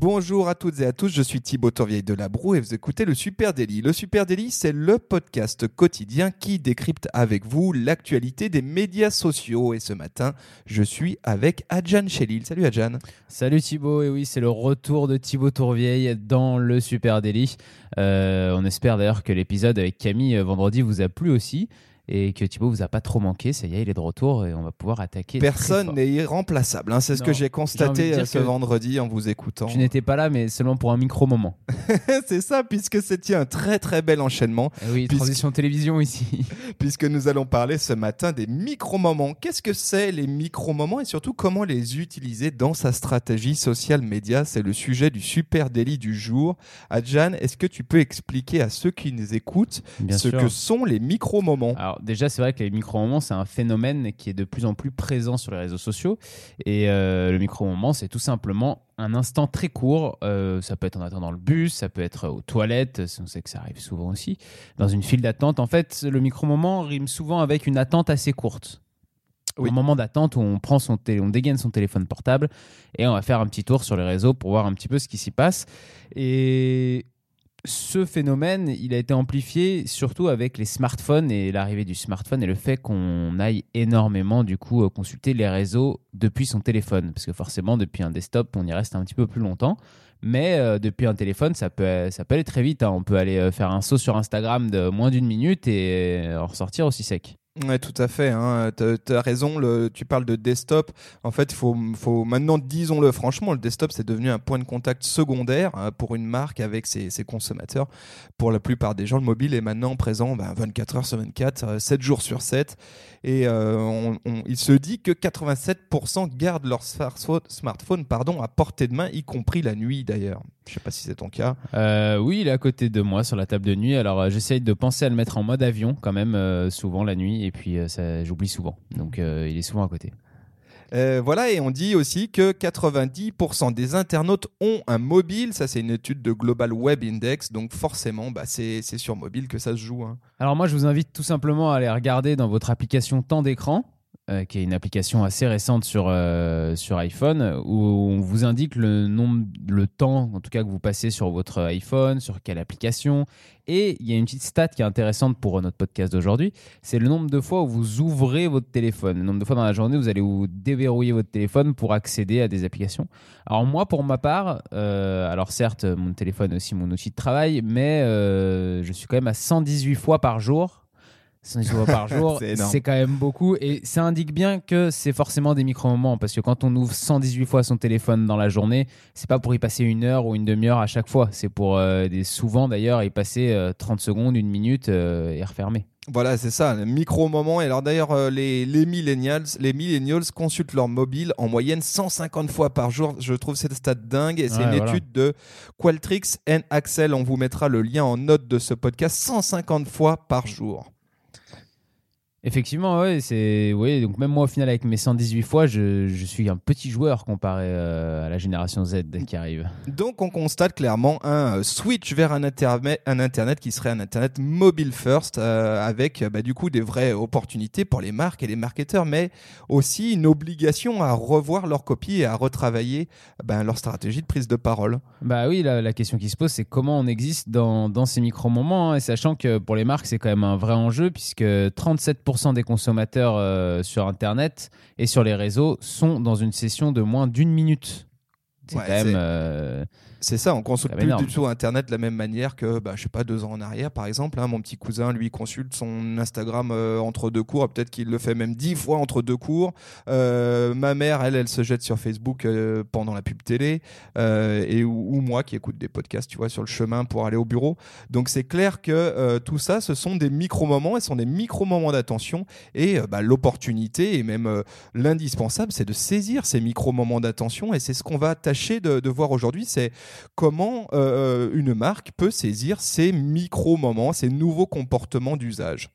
Bonjour à toutes et à tous, je suis Thibaut Tourvieille de la Broue et vous écoutez le Super Daily. Le Super Daily, c'est le podcast quotidien qui décrypte avec vous l'actualité des médias sociaux. Et ce matin, je suis avec Adjan Chelil. Salut Adjan. Salut Thibaut, et oui, c'est le retour de Thibaut Tourvieille dans le Super Daily. Euh, on espère d'ailleurs que l'épisode avec Camille euh, vendredi vous a plu aussi et que Thibaut vous a pas trop manqué. Ça y est, il est de retour et on va pouvoir attaquer. Personne n'est irremplaçable. hein. C'est ce Non, que j'ai constaté euh, ce vendredi en vous écoutant. Tu n'étais pas là, mais seulement pour un micro-moment. c'est ça, puisque c'était un très très bel enchaînement, Eh oui, Puisque- transition télévision ici. puisque nous allons parler ce matin des micro-moments. Qu'est-ce que c'est les micro-moments et surtout comment les utiliser dans sa stratégie social média? C'est le sujet du super délit du jour. Adjan, est-ce que tu peux expliquer à ceux qui nous écoutent Bien ce sûr. que sont les micro-moments? Alors déjà, c'est vrai que les micro-moments, c'est un phénomène qui est de plus en plus présent sur les réseaux sociaux. Et euh, le micro-moment, c'est tout simplement un instant très court. Euh, ça peut être en attendant le bus, ça peut être aux toilettes, on sait que ça arrive souvent aussi. Dans une file d'attente, en fait, le micro-moment rime souvent avec une attente assez courte. Oui. Un moment d'attente où on prend son télé, on dégaine son téléphone portable et on va faire un petit tour sur les réseaux pour voir un petit peu ce qui s'y passe. Et ce phénomène, il a été amplifié surtout avec les smartphones et l'arrivée du smartphone et le fait qu'on aille énormément du coup euh, consulter les réseaux depuis son téléphone parce que forcément depuis un desktop on y reste un petit peu plus longtemps mais euh, depuis un téléphone ça peut ça peut aller très vite hein. on peut aller euh, faire un saut sur Instagram de moins d'une minute et en ressortir aussi sec. Ouais, tout à fait. Hein. Tu as raison, tu parles de desktop. En fait, faut, faut maintenant, disons-le franchement, le desktop, c'est devenu un point de contact secondaire hein, pour une marque avec ses, consommateurs. Pour la plupart des gens, le mobile est maintenant présent ben, 24 heures sur 24, euh, 7 jours sur 7. Et euh, il se dit que 87% gardent leur smartphone, pardon, à portée de main, y compris la nuit d'ailleurs. Je sais pas si c'est ton cas. Euh, oui, il est à côté de moi sur la table de nuit. Alors euh, j'essaye de penser à le mettre en mode avion quand même euh, souvent la nuit puis euh, ça j'oublie souvent. Donc euh, il est souvent à côté. Euh, voilà, et on dit aussi que 90% des internautes ont un mobile. Ça, c'est une étude de Global Web Index. Donc, forcément, bah, c'est c'est sur mobile que ça se joue. hein. Alors moi, je vous invite tout simplement à aller regarder dans votre application temps d'écran, euh, qui est une application assez récente sur, euh, sur iPhone, où on vous indique le nombre, le temps, en tout cas que vous passez sur votre iPhone, sur quelle application. Et il y a une petite stat qui est intéressante pour notre podcast d'aujourd'hui, c'est le nombre de fois où vous ouvrez votre téléphone. Le nombre de fois dans la journée, vous allez vous déverrouiller votre téléphone pour accéder à des applications. Alors moi, pour ma part, euh, alors certes, mon téléphone est aussi mon outil de travail, mais je suis quand même à 118 fois par jour. 118 fois par jour, C'est quand même beaucoup. Et ça indique bien que c'est forcément des micro-moments. Parce que quand on ouvre 118 fois son téléphone dans la journée, c'est pas pour y passer une heure ou une demi-heure à chaque fois. C'est pour euh, des, souvent d'ailleurs y passer euh, 30 secondes, une minute euh, et refermer. Voilà, c'est ça, le micro-moment. Et alors, d'ailleurs, euh, les, les, millennials, les millennials consultent leur mobile en moyenne 150 fois par jour. Je trouve cette stat dingue. Et c'est Ouais, une voilà. étude de Qualtrics and Axel. On vous mettra le lien en note de ce podcast. 150 fois par jour. Effectivement, ouais, c'est oui. Donc même moi, au final, avec mes 118 fois, je, je suis un petit joueur comparé euh, à la génération Z qui arrive. Donc on constate clairement un euh, switch vers un internet, un internet qui serait un internet mobile first, euh, avec bah, du coup des vraies opportunités pour les marques et les marketeurs, mais aussi une obligation à revoir leur copie et à retravailler ben, leur stratégie de prise de parole. Bah oui, la, la question qui se pose, c'est comment on existe dans, dans ces micro-moments, hein, et sachant que pour les marques, c'est quand même un vrai enjeu, puisque 37% des consommateurs euh, sur Internet et sur les réseaux sont dans une session de moins d'une minute. C'est Ouais, quand même... c'est- ça, on consulte va plus énorme. du tout Internet de la même manière que, bah, je sais pas, deux ans en arrière, par exemple. hein. mon petit cousin, lui, consulte son Instagram euh, entre deux cours. Peut-être qu'il le fait même dix fois entre deux cours. Euh, ma mère, elle, elle se jette sur Facebook euh, pendant la pub télé. Et ou, ou moi qui écoute des podcasts, tu vois, sur le chemin pour aller au bureau. Donc c'est clair que tout ça, ce sont des micro-moments et ce sont des micro-moments d'attention. Et bah, l'opportunité et même l'indispensable, c'est de saisir ces micro-moments d'attention. Et c'est ce qu'on va tâcher de, de voir aujourd'hui. C'est comment euh, une marque peut saisir ces micro-moments, ces nouveaux comportements d'usage.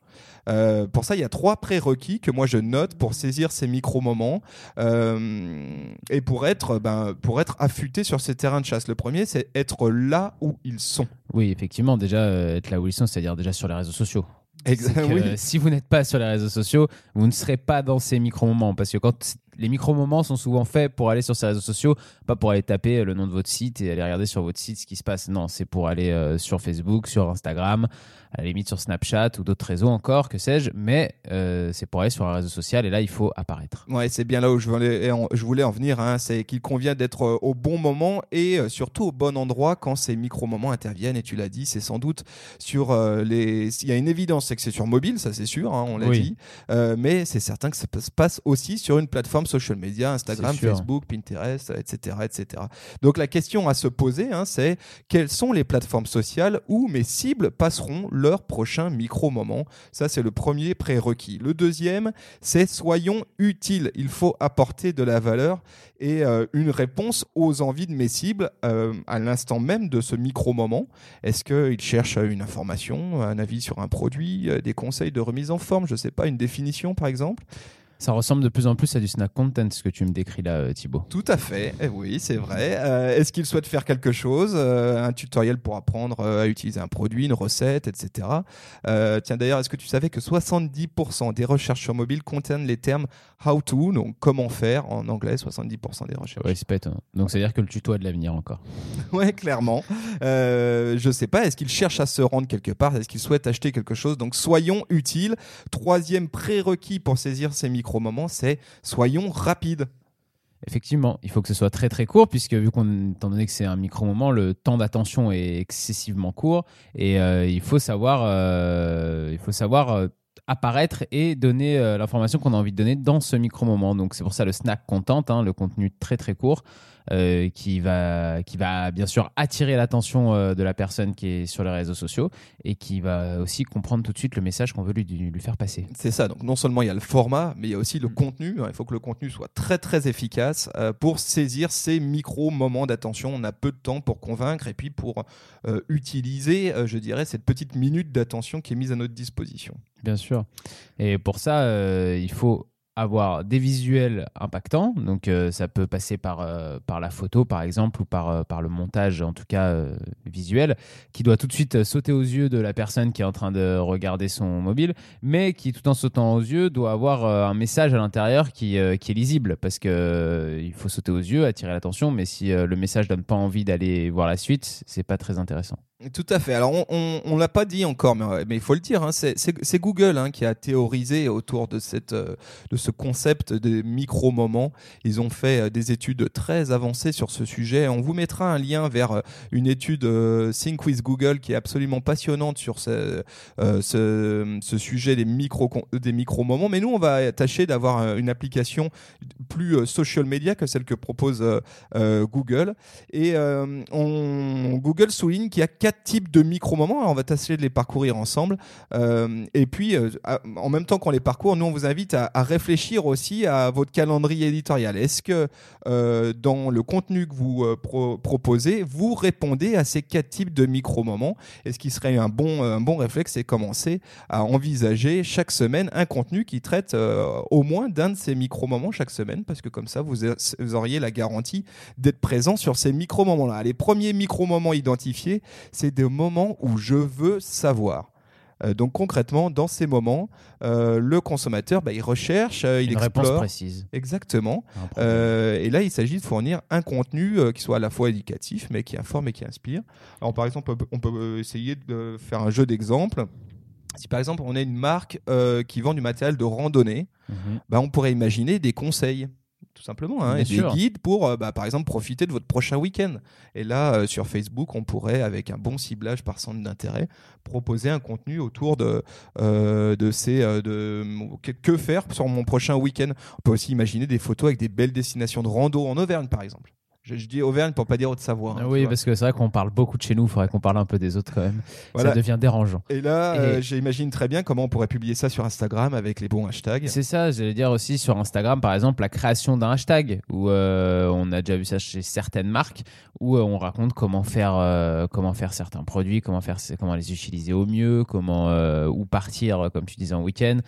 Euh, pour ça, il y a trois prérequis que moi je note pour saisir ces micro-moments euh, et pour être, ben, pour être affûté sur ces terrains de chasse. Le premier, c'est être là où ils sont. Oui, effectivement, déjà être là où ils sont, c'est-à-dire déjà sur les réseaux sociaux. Exact- C'est que, oui. euh, Si vous n'êtes pas sur les réseaux sociaux, vous ne serez pas dans ces micro-moments. Parce que quand les micro-moments sont souvent faits pour aller sur ces réseaux sociaux, pas pour aller taper le nom de votre site et aller regarder sur votre site ce qui se passe. Non, c'est pour aller euh, sur Facebook, sur Instagram, à la limite sur Snapchat ou d'autres réseaux encore, que sais-je. Mais euh, c'est pour aller sur un réseau social et là, il faut apparaître. Ouais, c'est bien là où je voulais en, je voulais en venir. hein. C'est qu'il convient d'être euh, au bon moment et euh, surtout au bon endroit quand ces micro-moments interviennent. Et tu l'as dit, c'est sans doute sur euh, les. Il y a une évidence, c'est que c'est sur mobile, ça c'est sûr, hein, on l'a Oui. dit. Euh, mais c'est certain que ça se passe aussi sur une plateforme social media, Instagram. Facebook, Pinterest, etc., etc. Donc la question à se poser, hein, c'est quelles sont les plateformes sociales où mes cibles passeront leur prochain micro-moment? Ça, c'est le premier prérequis. Le deuxième, c'est soyons utiles. Il faut apporter de la valeur et euh, une réponse aux envies de mes cibles euh, à l'instant même de ce micro-moment. Est-ce qu'ils cherchent euh, une information, un avis sur un produit, euh, des conseils de remise en forme, je sais pas, une définition par exemple? Ça ressemble de plus en plus à du snack content, ce que tu me décris là, euh, Thibaut. Tout à fait, eh oui, c'est vrai. Euh, Est-ce qu'ils souhaitent faire quelque chose euh, Un tutoriel pour apprendre à utiliser un produit, une recette, etc. Euh, tiens, d'ailleurs, est-ce que tu savais que 70% des recherches sur mobile contiennent les termes how to, donc comment faire en anglais, 70% des recherches? Respect. hein. Donc, ça veut dire que le tuto a de l'avenir encore. Ouais, clairement. Je sais pas, est-ce qu'ils cherchent à se rendre quelque part? Est-ce qu'ils souhaitent acheter quelque chose? Donc soyons utiles. Troisième prérequis pour saisir ces micro-moments, c'est soyons rapides. Effectivement, il faut que ce soit très très court, puisque vu qu'on, étant donné que c'est un micro-moment, le temps d'attention est excessivement court et euh, il faut savoir, euh, il faut savoir euh, apparaître et donner l'information qu'on a envie de donner dans ce micro-moment. Donc c'est pour ça le snack content, hein, le contenu très très court, euh, qui, va, qui va bien sûr attirer l'attention euh, de la personne qui est sur les réseaux sociaux et qui va aussi comprendre tout de suite le message qu'on veut lui, lui faire passer. C'est ça. Donc non seulement il y a le format, mais il y a aussi le Mm. contenu. Il faut que le contenu soit très très efficace euh, pour saisir ces micro moments d'attention. On a peu de temps pour convaincre et puis pour utiliser, je dirais, cette petite minute d'attention qui est mise à notre disposition. Bien sûr. Et pour ça, il faut avoir des visuels impactants. Donc, euh, ça peut passer par, euh, par la photo, par exemple, ou par, euh, par le montage, en tout cas visuel, qui doit tout de suite sauter aux yeux de la personne qui est en train de regarder son mobile, mais qui, tout en sautant aux yeux, doit avoir un message à l'intérieur qui, qui est lisible, parce que il faut sauter aux yeux, attirer l'attention, mais si le message donne pas envie d'aller voir la suite, c'est pas très intéressant. Tout à fait. Alors, on, on l'a pas dit encore, mais, il faut le dire. hein, c'est- Google hein, qui a théorisé autour de, cette, euh, de ce concept des micro-moments. Ils ont fait euh, des études très avancées sur ce sujet. On vous mettra un lien vers euh, une étude euh, Think with Google qui est absolument passionnante sur ce, sujet des micro des micro-moments. Mais nous, on va tâcher d'avoir une application plus social media que celle que propose Google. Et Google souligne qu'il y a types de micro-moments. Alors, on va tâcher de les parcourir ensemble. Euh, et puis, euh, en même temps qu'on les parcourt, nous, on vous invite à, réfléchir aussi à votre calendrier éditorial. Est-ce que euh, dans le contenu que vous pro- proposez, vous répondez à ces quatre types de micro-moments? Et ce qui serait un bon, réflexe, c'est commencer à envisager chaque semaine un contenu qui traite au moins d'un de ces micro-moments chaque semaine, parce que comme ça, vous, vous auriez la garantie d'être présent sur ces micro-moments-là. Les premiers micro-moments identifiés, c'est des moments où je veux savoir. Euh, donc concrètement, dans ces moments, euh, le consommateur, bah, il recherche, euh, il Une réponse explore. précise. Exactement. et là, il s'agit de fournir un contenu qui soit à la fois éducatif, mais qui informe et qui inspire. Alors, par exemple, on peut, essayer de faire un jeu d'exemples. Si par exemple, on a une marque qui vend du matériel de randonnée, Mhm. bah, on pourrait imaginer des conseils. Tout simplement, hein, et des sûr. guides pour, euh, bah, par exemple, profiter de votre prochain week-end. Et là, euh, sur Facebook, on pourrait, avec un bon ciblage par centre d'intérêt, proposer un contenu autour de, euh, de ces, de que, que faire sur mon prochain week-end. On peut aussi imaginer des photos avec des belles destinations de rando en Auvergne, par exemple. Je, je dis Auvergne pour pas dire Haute-Savoie. hein, Ah oui, parce que c'est vrai qu'on parle beaucoup de chez nous, il faudrait qu'on parle un peu des autres quand même. Voilà. Ça devient dérangeant. Et là, Et- euh, j'imagine très bien comment on pourrait publier ça sur Instagram avec les bons hashtags. C'est ça, j'allais dire aussi sur Instagram, par exemple, la création d'un hashtag, où euh, on a déjà vu ça chez certaines marques, où euh, on raconte comment faire, comment faire certains produits, comment, faire, comment les utiliser au mieux, comment où partir, comme tu disais, en week-end.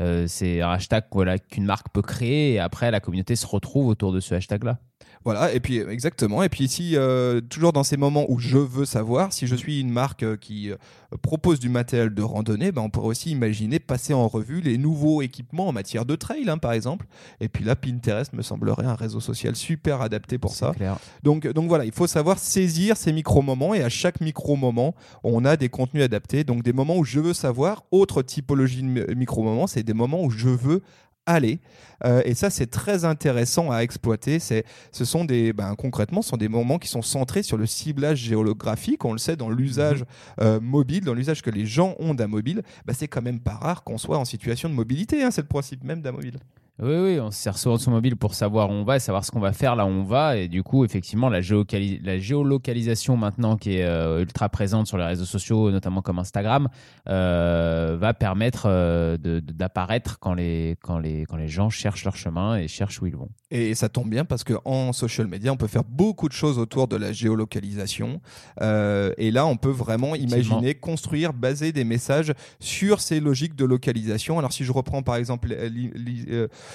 Euh, c'est un hashtag voilà, qu'une marque peut créer et après la communauté se retrouve autour de ce hashtag-là. Voilà, et puis euh, exactement. Et puis ici, euh, toujours dans ces moments où je veux savoir, si je suis une marque qui propose du matériel de randonnée, ben, on pourrait aussi imaginer passer en revue les nouveaux équipements en matière de trail, hein, par exemple. Et puis là, Pinterest me semblerait un réseau social super adapté pour ça. C'est clair. Donc, donc voilà, il faut savoir saisir ces micro-moments et à chaque micro-moment, on a des contenus adaptés. Donc des moments où je veux savoir, autre typologie de mi- micro-moments, c'est des moments où je veux aller. Euh, et ça, c'est très intéressant à exploiter. C'est, ce sont des, ben, concrètement, ce sont des moments qui sont centrés sur le ciblage géographique. On le sait dans l'usage euh, mobile, dans l'usage que les gens ont d'un mobile. Ben, c'est quand même pas rare qu'on soit en situation de mobilité. hein. c'est le principe même d'un mobile. Oui, oui, on se sert souvent de son mobile pour savoir où on va et savoir ce qu'on va faire là où on va. Et du coup, effectivement, la, la géolocalisation maintenant qui est euh, ultra présente sur les réseaux sociaux, notamment comme Instagram, euh, va permettre euh, de- de- d'apparaître quand les, quand, les, quand les gens cherchent leur chemin et cherchent où ils vont. Et ça tombe bien parce qu'en social media, on peut faire beaucoup de choses autour de la géolocalisation. Et là, on peut vraiment imaginer, construire, baser des messages sur ces logiques de localisation. Alors, si je reprends par exemple li- li-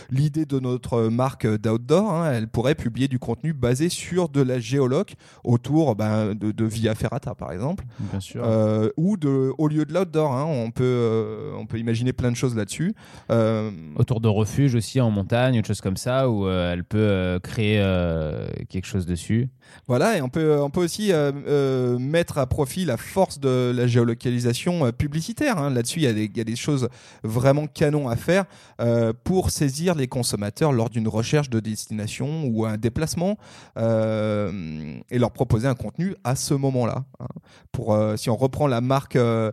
l'idée de notre marque d'outdoor, hein, elle pourrait publier du contenu basé sur de la géoloc autour ben, de, de Via Ferrata, par exemple. Bien sûr. Euh, ou de, au lieu de l'outdoor. hein. on, peut, euh, on peut imaginer plein de choses là-dessus. Euh, Autour de refuges aussi en montagne, autre chose comme ça, où euh, elle peut euh, créer euh, quelque chose dessus. Voilà, et on peut, on peut aussi euh, euh, mettre à profit la force de la géolocalisation euh, publicitaire. hein. Là-dessus, il y, a des- il y a des choses vraiment canon à faire euh, pour saisir les consommateurs lors d'une recherche de destination ou un déplacement euh, et leur proposer un contenu à ce moment-là. hein. Pour, euh, si on reprend la marque, euh,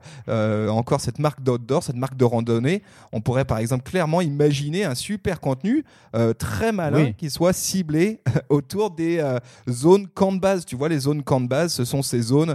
encore cette marque d'outdoor, cette marque de randonnée, on pourrait par exemple clairement imaginer un super contenu très malin Oui. qui soit ciblé autour des zones camp de base. Tu vois, les zones camp de base, ce sont ces zones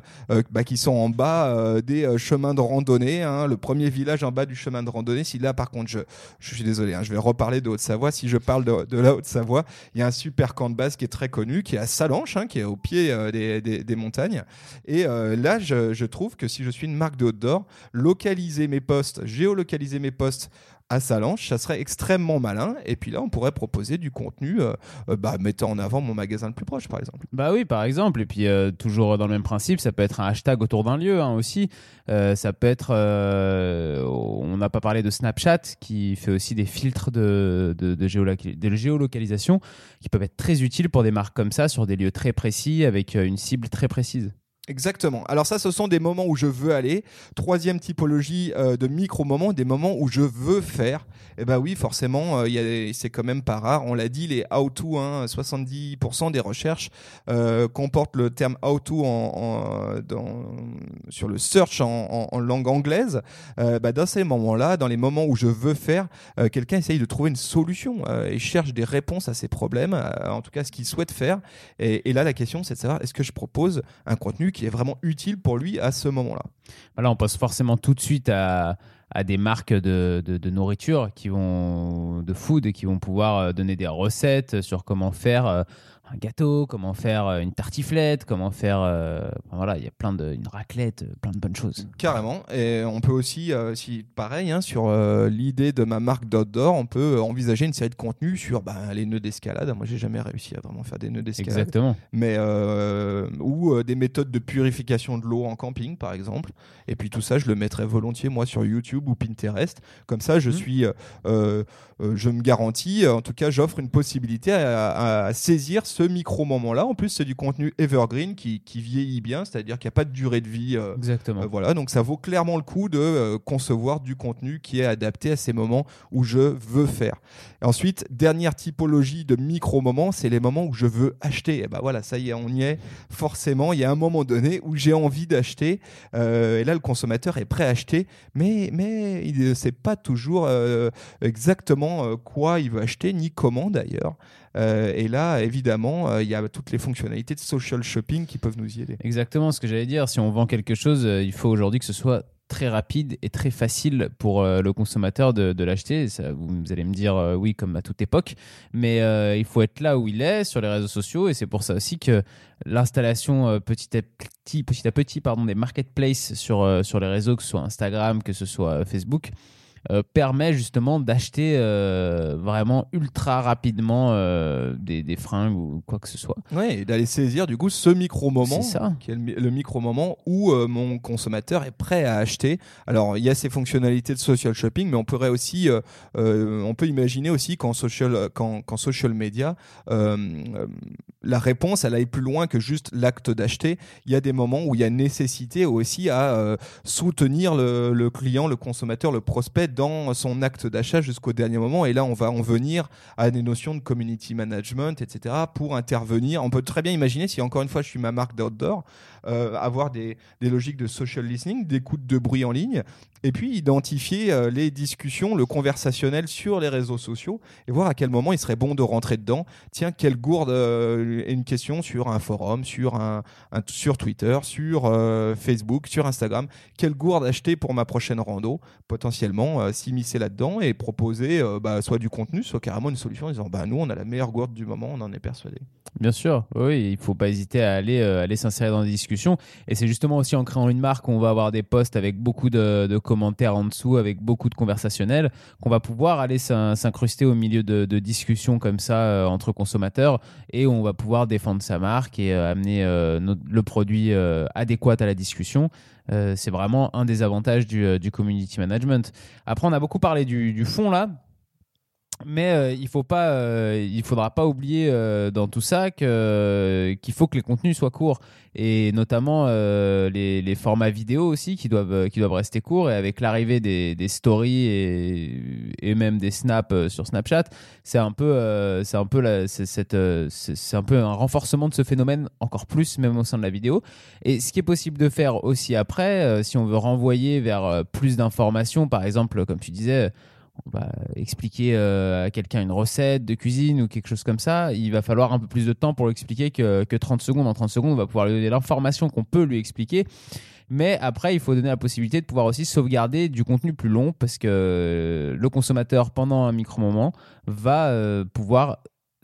bah, qui sont en bas des chemins de randonnée. hein. le premier village en bas du chemin de randonnée. Si là, par contre, je, je suis désolé, hein, je vais reparler de Haute-Savoie. Si je parle de, la Haute-Savoie, il y a un super camp de base qui est très connu, qui est à Salanches, hein, qui est au pied euh, des, montagnes. Et euh, là, je, je trouve que si je suis une marque de outdoor, localiser mes postes, géolocaliser mes postes à Salanches, ça serait extrêmement malin. Et puis là, on pourrait proposer du contenu euh, euh, bah, mettant en avant mon magasin le plus proche, par exemple. Bah oui, par exemple. Et puis, euh, toujours dans le même principe, ça peut être un hashtag autour d'un lieu hein, aussi. Ça peut être. on n'a pas parlé de Snapchat qui fait aussi des filtres de, de, de géoloca- de géolocalisation qui peuvent être très utiles pour des marques comme ça sur des lieux très précis avec une cible très précise. Exactement. Alors ça, ce sont des moments où je veux aller. Troisième typologie euh, de micro-moments, des moments où je veux faire. Et ben oui, forcément, euh, c'est quand même pas rare. On l'a dit, les how-to, hein, 70% des recherches euh, comportent le terme how-to en, sur le search en, langue anglaise. Euh, bah, dans ces moments-là, dans les moments où je veux faire, quelqu'un essaye de trouver une solution et cherche des réponses à ses problèmes, en tout cas ce qu'il souhaite faire. Et, et là, la question, c'est de savoir est-ce que je propose un contenu qui est vraiment utile pour lui à ce moment-là. Voilà, on pense forcément tout de suite à, à des marques de, de, nourriture qui vont de food qui vont pouvoir euh, donner des recettes sur comment faire euh, un gâteau, comment faire euh, une tartiflette, comment faire euh, voilà, il y a plein de une raclette, euh, plein de bonnes choses. Carrément. Et on peut aussi, euh, si pareil, hein, sur euh, l'idée de ma marque d'outdoor, on peut envisager une série de contenus sur bah, les nœuds d'escalade. Moi, j'ai jamais réussi à vraiment faire des nœuds d'escalade. Exactement. mais ou des méthodes de purification de l'eau en camping par exemple et puis tout ça je le mettrais volontiers moi sur YouTube ou Pinterest comme ça je Mhm. suis je me garantis en tout cas j'offre une possibilité à, à- à saisir ce micro moment là en plus c'est du contenu evergreen qui, qui vieillit bien c'est à dire qu'il n'y a pas de durée de vie euh, Exactement. euh, voilà, donc ça vaut clairement le coup de euh, concevoir du contenu qui est adapté à ces moments où je veux faire. Et ensuite, dernière typologie de micro-moments, c'est les moments où je veux acheter. Et ben voilà, ça y est, on y est. Forcément, il y a un moment donné où j'ai envie d'acheter. et là, le consommateur est prêt à acheter, mais, mais il ne sait pas toujours exactement quoi il veut acheter, ni comment d'ailleurs. Euh, et là, évidemment, euh, il y a toutes les fonctionnalités de social shopping qui peuvent nous y aider. Exactement ce que j'allais dire. Si on vend quelque chose, euh, il faut aujourd'hui que ce soit très rapide et très facile pour le consommateur de, l'acheter. Vous, allez me dire oui, comme à toute époque, mais il faut être là où il est sur les réseaux sociaux et c'est pour ça aussi que l'installation petit à petit, petit à petit, pardon, des marketplaces sur sur les réseaux, que ce soit Instagram, que ce soit Facebook. Euh, permet justement d'acheter euh, vraiment ultra rapidement euh, des, des fringues ou quoi que ce soit. Ouais, et d'aller saisir du coup ce micro-moment, qui est le, mi- le micro-moment où mon consommateur est prêt à acheter. Alors, il y a ces fonctionnalités de social shopping, mais on pourrait aussi, on peut imaginer aussi qu'en social, qu'en, qu'en social media, la réponse, elle aille plus loin que juste l'acte d'acheter. Il y a des moments où il y a nécessité aussi à soutenir le, le client, le consommateur, le prospect dans son acte d'achat jusqu'au dernier moment. Et là, on va en venir à des notions de community management, etc., pour intervenir. On peut très bien imaginer, si encore une fois je suis ma marque d'outdoor, euh, avoir des, des logiques de social listening, d'écoute de bruit en ligne, et puis identifier euh, les discussions, le conversationnel sur les réseaux sociaux, et voir à quel moment il serait bon de rentrer dedans. Tiens, quelle gourde euh, une question sur un forum, sur, un, sur Twitter, sur euh, Facebook, sur Instagram. Quelle gourde acheter pour ma prochaine rando? Potentiellement s'immiscer là-dedans et proposer bah, soit du contenu, soit carrément une solution en disant bah, nous, on a la meilleure gourde du moment, on en est persuadé. Bien sûr, oui, il faut pas hésiter à aller, aller s'insérer dans des discussions. Et c'est justement aussi en créant une marque qu'on va avoir des posts avec beaucoup de, de commentaires en dessous, avec beaucoup de conversationnels, qu'on va pouvoir aller s'in- s'incruster au milieu de, discussions comme ça euh, entre consommateurs et on va pouvoir défendre sa marque et euh, amener euh, le produit adéquat à la discussion. C'est vraiment un des avantages du, du community management. Après, on a beaucoup parlé du fond là. Mais euh, il faut pas, euh, il faudra pas oublier euh, dans tout ça qu'il faut que les contenus soient courts et notamment les, formats vidéo aussi qui doivent, qui doivent rester courts et avec l'arrivée des, stories et, même des snaps sur Snapchat, c'est un peu, c'est un peu cette, c'est, un peu un renforcement de ce phénomène encore plus même au sein de la vidéo. Et ce qui est possible de faire aussi après, si on veut renvoyer vers plus d'informations, par exemple, comme tu disais va expliquer euh, à quelqu'un une recette de cuisine ou quelque chose comme ça, il va falloir un peu plus de temps pour lui expliquer que, que 30 secondes. En 30 secondes, on va pouvoir lui donner l'information qu'on peut lui expliquer. Mais après, il faut donner la possibilité de pouvoir aussi sauvegarder du contenu plus long parce que le consommateur, pendant un micro-moment, va euh, pouvoir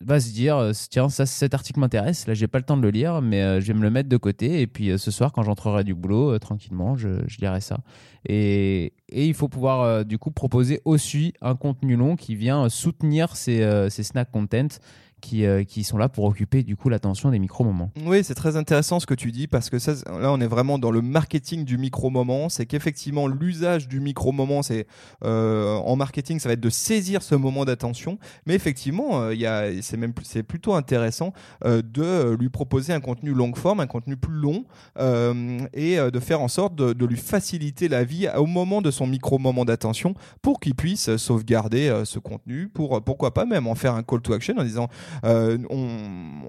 va se dire euh, tiens ça cet article m'intéresse là j'ai pas le temps de le lire mais euh, je vais me le mettre de côté et puis euh, ce soir quand j'entrerai du boulot tranquillement je, je lirai ça. Et, et il faut pouvoir du coup proposer aussi un contenu long qui vient soutenir ces, ces snack content qui, euh, qui sont là pour occuper du coup l'attention des micro-moments. Oui, c'est très intéressant ce que tu dis parce que là, on est vraiment dans le marketing du micro-moment. C'est qu'effectivement, l'usage du micro-moment, c'est euh, en marketing, ça va être de saisir ce moment d'attention. Mais effectivement, euh, il a, c'est même, c'est plutôt intéressant euh, de lui proposer un contenu longue forme, un contenu plus long, euh, et euh, de faire en sorte de, de lui faciliter la vie au moment de son micro-moment d'attention pour qu'il puisse sauvegarder euh, ce contenu. Pour pourquoi pas même en faire un call to action en disant euh, on,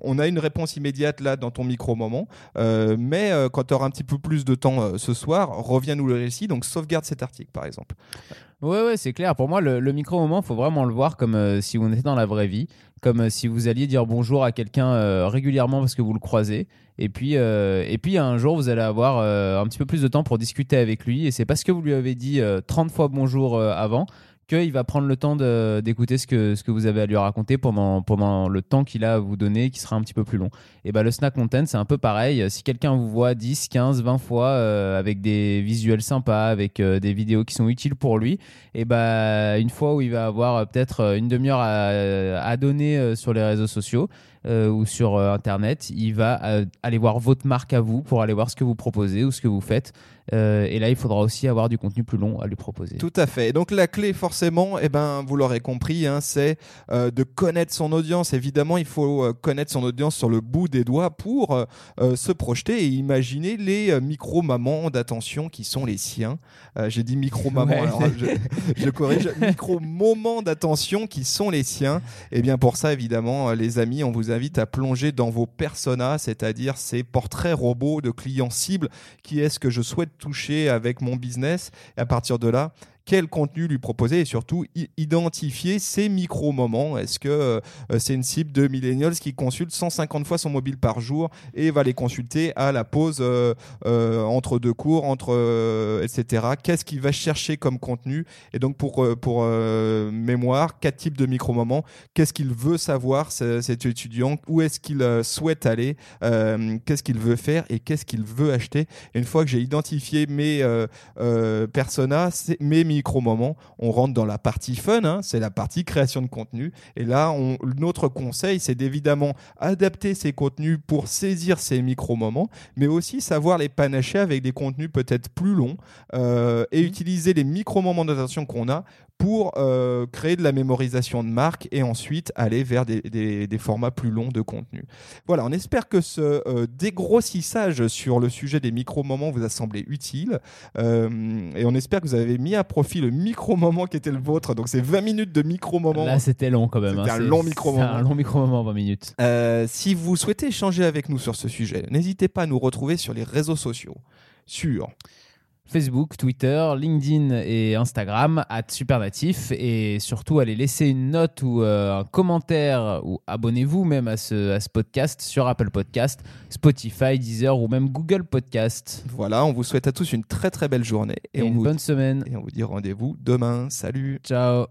on a une réponse immédiate là dans ton micro-moment, euh, mais euh, quand tu auras un petit peu plus de temps ce soir, reviens-nous le récit, donc sauvegarde cet article par exemple. Ouais, ouais, c'est clair. Pour moi, le, micro-moment, faut vraiment le voir comme si vous étiez dans la vraie vie, comme si vous alliez dire bonjour à quelqu'un régulièrement parce que vous le croisez. Et puis, et puis un jour, vous allez avoir un petit peu plus de temps pour discuter avec lui. Et c'est parce que vous lui avez dit euh, 30 fois bonjour avant qu'il va prendre le temps d'écouter ce que, ce que vous avez à lui raconter pendant, pendant le temps qu'il a à vous donner, qui sera un petit peu plus long. Et ben le snack content, c'est un peu pareil. Si quelqu'un vous voit 10, 15, 20 fois euh, avec des visuels sympas, avec euh, des vidéos qui sont utiles pour lui, et ben une fois où il va avoir euh, peut-être euh, une demi-heure à, à donner sur les réseaux sociaux euh, ou sur euh, internet, il va euh, aller voir votre marque à vous pour aller voir ce que vous proposez ou ce que vous faites. Euh, et là, il faudra aussi avoir du contenu plus long à lui proposer. Tout à fait. Et donc la clé forcément, eh ben, vous l'aurez compris, hein, c'est de connaître son audience. Évidemment, il faut connaître son audience sur le bout des doigts pour se projeter et imaginer les micro-mamans d'attention qui sont les siens. J'ai dit micro-mamans, Ouais. alors je, je corrige, micro-moments d'attention qui sont les siens. Et bien pour ça, évidemment, les amis, on vous invite à plonger dans vos personas, c'est-à-dire ces portraits robots de clients cibles. Qui est-ce que je souhaite toucher avec mon business? Et à partir de là, quel contenu lui proposer et surtout identifier ses micro-moments. Est-ce que euh, c'est une cible de millennials qui consulte 150 fois son mobile par jour et va les consulter à la pause euh, euh, entre deux cours, entre etc. Qu'est-ce qu'il va chercher comme contenu? Et donc pour pour mémoire, quatre types de micro-moments. Qu'est-ce qu'il veut savoir cet étudiant? Où est-ce qu'il souhaite aller? Qu'est-ce qu'il veut faire et qu'est-ce qu'il veut acheter? Et une fois que j'ai identifié mes personas, mes micro-moments, on rentre dans la partie fun, hein, c'est la partie création de contenu. Et là, on, notre conseil, c'est d'évidemment adapter ces contenus pour saisir ces micro-moments, mais aussi savoir les panacher avec des contenus peut-être plus longs euh, et mmh. utiliser les micro-moments d'attention qu'on a pour euh, créer de la mémorisation de marque et ensuite aller vers des, des, formats plus longs de contenu. Voilà, on espère que ce euh, dégrossissage sur le sujet des micro-moments vous a semblé utile euh, et on espère que vous avez mis à profit le micro-moment qui était le vôtre. Donc c'est 20 minutes de micro-moment. Là, c'était long quand même. C'était hein. un long micro-moment. un long micro-moment, 20 minutes. si vous souhaitez échanger avec nous sur ce sujet, n'hésitez pas à nous retrouver sur les réseaux sociaux. Sur Facebook, Twitter, LinkedIn et Instagram, at Supernatif. Et surtout, allez laisser une note ou euh, un commentaire ou abonnez-vous même à ce, à ce podcast sur Apple Podcast, Spotify, Deezer ou même Google Podcast. Voilà, on vous souhaite à tous une très très belle journée. Et, une bonne semaine. Et on vous dit rendez-vous demain. Salut. Ciao.